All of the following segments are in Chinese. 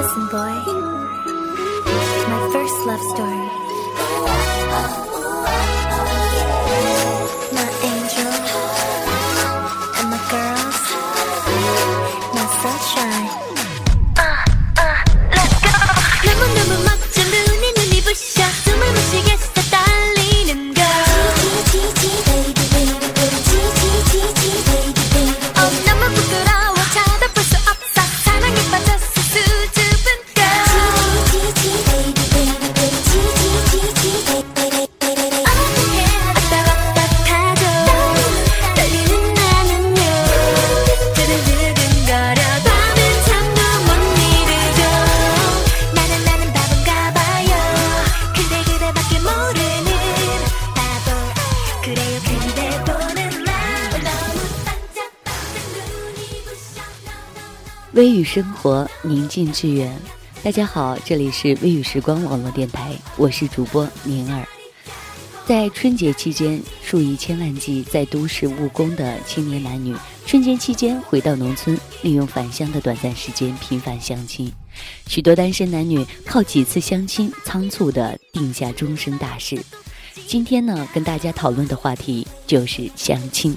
Listen, boy. My first love story. 微雨生活，宁静致远。大家好，这里是微雨时光网络电台，我是主播宁儿。在春节期间，数以千万计在都市务工的青年男女，春节期间回到农村，利用返乡的短暂时间频繁相亲。许多单身男女靠几次相亲，仓促地定下终身大事。今天呢，跟大家讨论的话题就是相亲。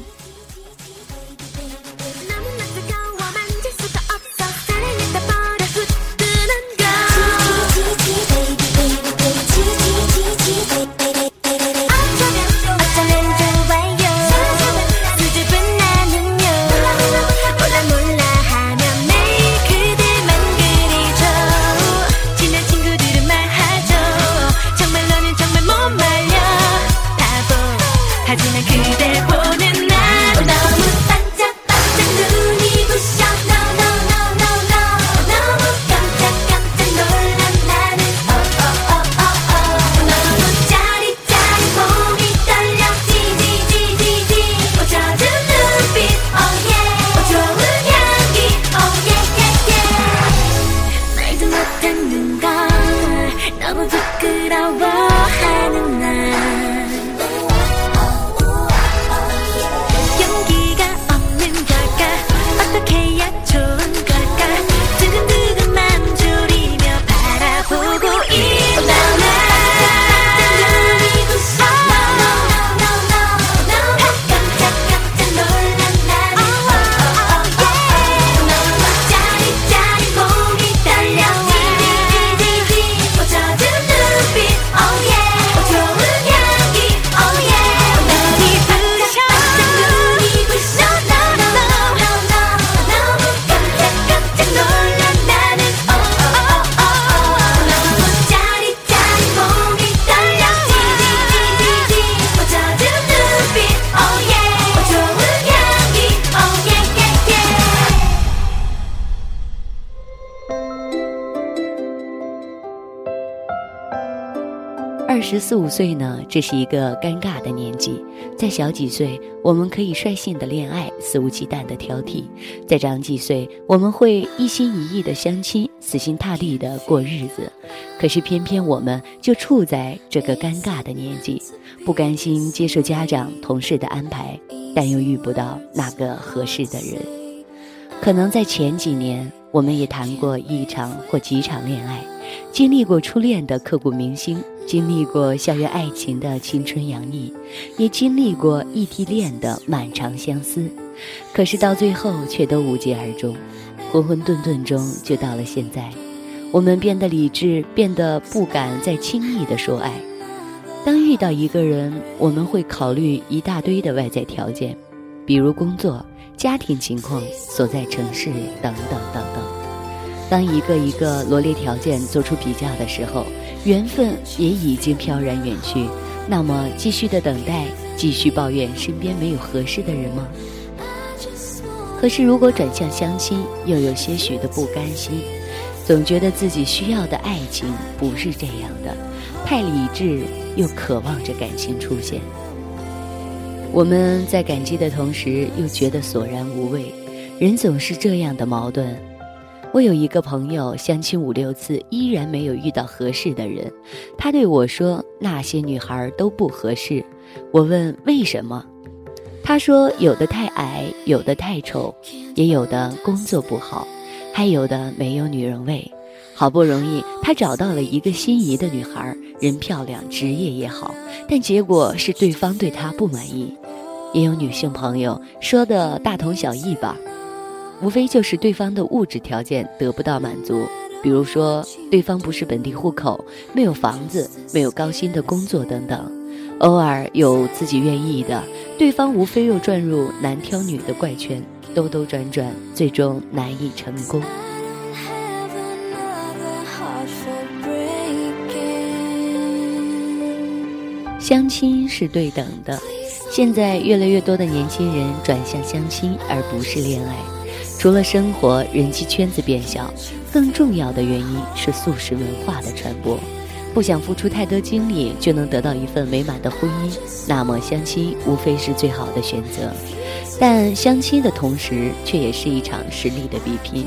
十四五岁呢，这是一个尴尬的年纪。再小几岁，我们可以率性的恋爱，肆无忌惮的挑剔；再长几岁，我们会一心一意的相亲，死心塌地的过日子。可是偏偏我们就处在这个尴尬的年纪，不甘心接受家长、同事的安排，但又遇不到那个合适的人。可能在前几年，我们也谈过一场或几场恋爱，经历过初恋的刻骨铭心，经历过校园爱情的青春洋溢，也经历过异地恋的漫长相思。可是到最后却都无疾而终，浑浑沌沌中就到了现在。我们变得理智，变得不敢再轻易的说爱。当遇到一个人，我们会考虑一大堆的外在条件，比如工作、家庭情况、所在城市等等等。当一个一个罗列条件做出比较的时候，缘分也已经飘然远去。那么，继续的等待，继续抱怨身边没有合适的人吗？可是，如果转向相亲，又有些许的不甘心，总觉得自己需要的爱情不是这样的，太理智，又渴望着感情出现。我们在感激的同时，又觉得索然无味。人总是这样的矛盾。我有一个朋友，相亲五六次，依然没有遇到合适的人。他对我说：“那些女孩都不合适。”我问为什么，他说：“有的太矮，有的太丑，也有的工作不好，还有的没有女人味。”好不容易他找到了一个心仪的女孩，人漂亮，职业也好，但结果是对方对他不满意。也有女性朋友说的大同小异吧，无非就是对方的物质条件得不到满足，比如说对方不是本地户口，没有房子，没有高薪的工作等等。偶尔有自己愿意的，对方无非又转入男挑女的怪圈，兜兜转转，最终难以成功。Have another heart for breakin 相亲是对等的，现在越来越多的年轻人转向相亲而不是恋爱。除了生活人际圈子变小，更重要的原因是素食文化的传播。不想付出太多精力就能得到一份美满的婚姻，那么相亲无非是最好的选择。但相亲的同时，却也是一场实力的比拼。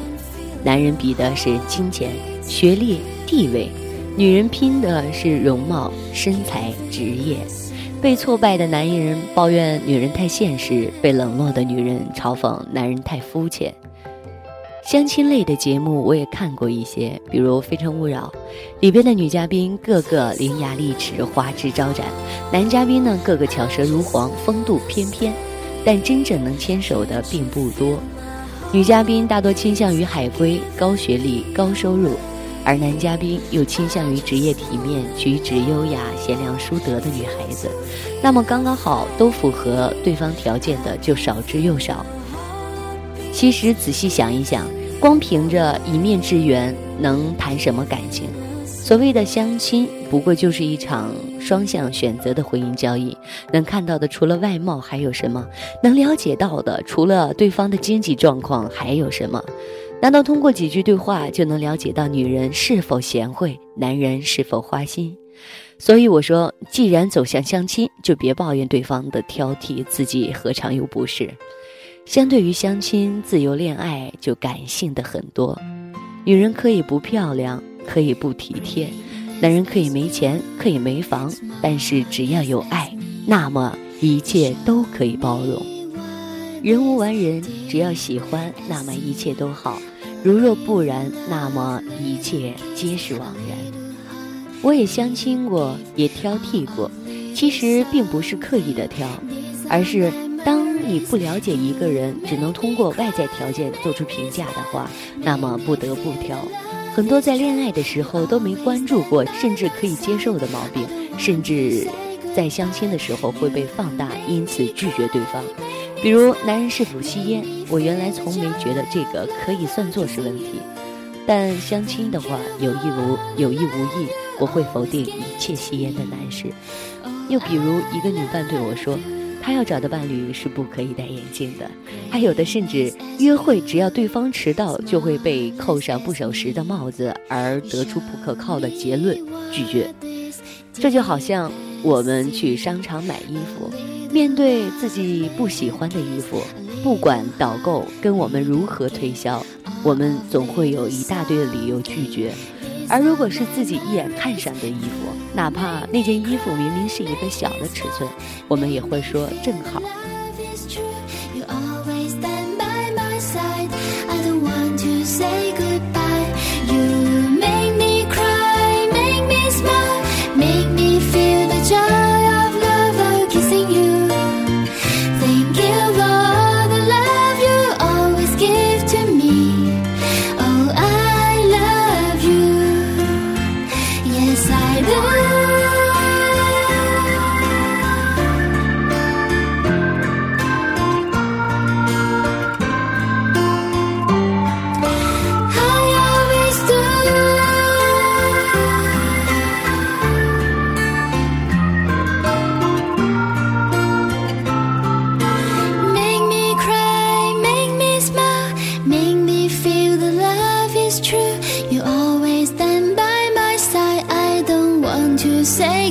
男人比的是金钱、学历、地位，女人拼的是容貌、身材、职业。被挫败的男人抱怨女人太现实，被冷落的女人嘲讽男人太肤浅。相亲类的节目我也看过一些，比如《非诚勿扰》，里边的女嘉宾个个伶牙俐齿、花枝招展，男嘉宾呢个个巧舌如簧、风度翩翩，但真正能牵手的并不多。女嘉宾大多倾向于海归、高学历、高收入，而男嘉宾又倾向于职业体面、举止优雅、贤良淑德的女孩子。那么刚刚好都符合对方条件的就少之又少。其实仔细想一想，光凭着一面之缘，能谈什么感情？所谓的相亲，不过就是一场双向选择的婚姻交易。能看到的除了外貌还有什么？能了解到的除了对方的经济状况还有什么？难道通过几句对话就能了解到女人是否贤惠，男人是否花心？所以我说，既然走向相亲，就别抱怨对方的挑剔，自己何尝又不是？相对于相亲，自由恋爱就感性的很多。女人可以不漂亮，可以不体贴，男人可以没钱，可以没房，但是只要有爱，那么一切都可以包容。人无完人，只要喜欢，那么一切都好；如若不然，那么一切皆是枉然。我也相亲过，也挑剔过，其实并不是刻意的挑，而是你不了解一个人，只能通过外在条件做出评价的话，那么不得不挑。很多在恋爱的时候都没关注过，甚至可以接受的毛病，甚至在相亲的时候会被放大，因此拒绝对方。比如男人是否吸烟，我原来从没觉得这个可以算作是问题，但相亲的话，有意无有意无意，我会否定一切吸烟的男士。又比如一个女伴对我说，她要找的伴侣是不可以戴眼镜的，还有的甚至约会只要对方迟到，就会被扣上不守时的帽子，而得出不可靠的结论，拒绝。这就好像我们去商场买衣服，面对自己不喜欢的衣服，不管导购跟我们如何推销，我们总会有一大堆的理由拒绝。而如果是自己一眼看上的衣服，哪怕那件衣服明明是一个小的尺寸，我们也会说正好。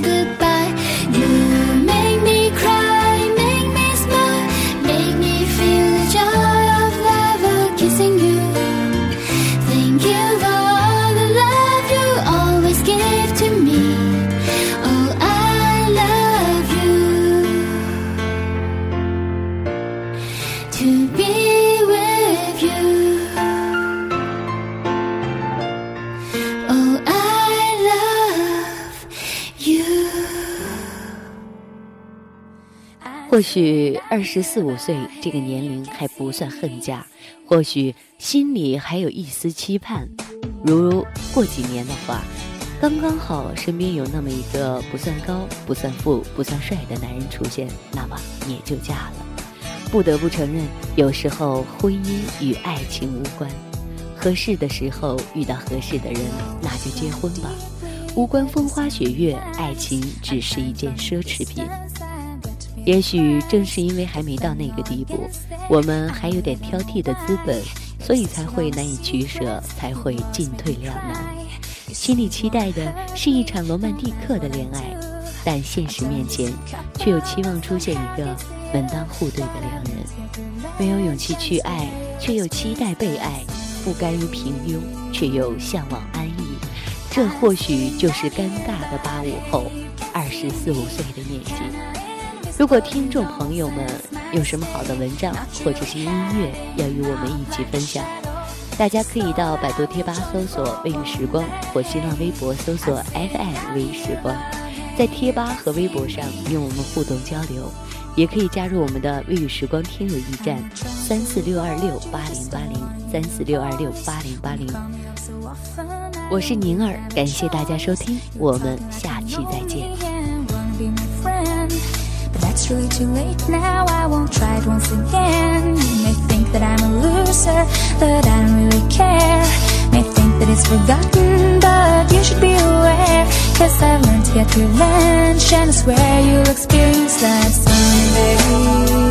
Goodbye. 或许二十四五岁这个年龄还不算恨嫁，或许心里还有一丝期盼。如过几年的话，刚刚好身边有那么一个不算高、不算富、不算帅的男人出现，那么也就嫁了。不得不承认，有时候婚姻与爱情无关，合适的时候遇到合适的人，那就结婚吧。无关风花雪月，爱情只是一件奢侈品。也许正是因为还没到那个地步，我们还有点挑剔的资本，所以才会难以取舍，才会进退两难。心里期待的是一场罗曼蒂克的恋爱，但现实面前，却又期望出现一个门当户对的两人。没有勇气去爱，却又期待被爱；不甘于平庸，却又向往安逸。这或许就是尴尬的八五后，二十四五岁的年纪。如果听众朋友们有什么好的文章或者是音乐要与我们一起分享，大家可以到百度贴吧搜索“微雨时光”或新浪微博搜索 “FM 微雨时光”，在贴吧和微博上与我们互动交流，也可以加入我们的“微雨时光”听友驿站三四六二六八零八零三四六二六八零八零。我是宁儿，感谢大家收听，我们下期再见。That's really too late now. I won't try it once again. You may think that I'm a loser, but I don't really care. May think that it's forgotten, but you should be aware. Cause I've learned to get revenge, and I swear you'll experience that someday.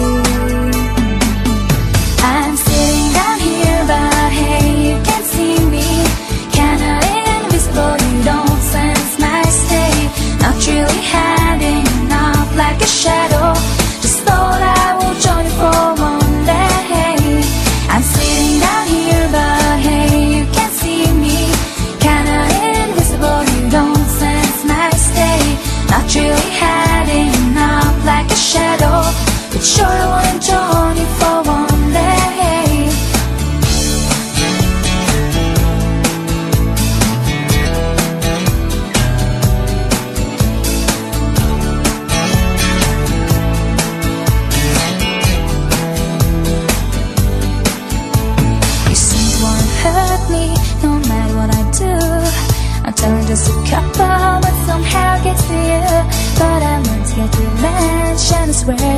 swear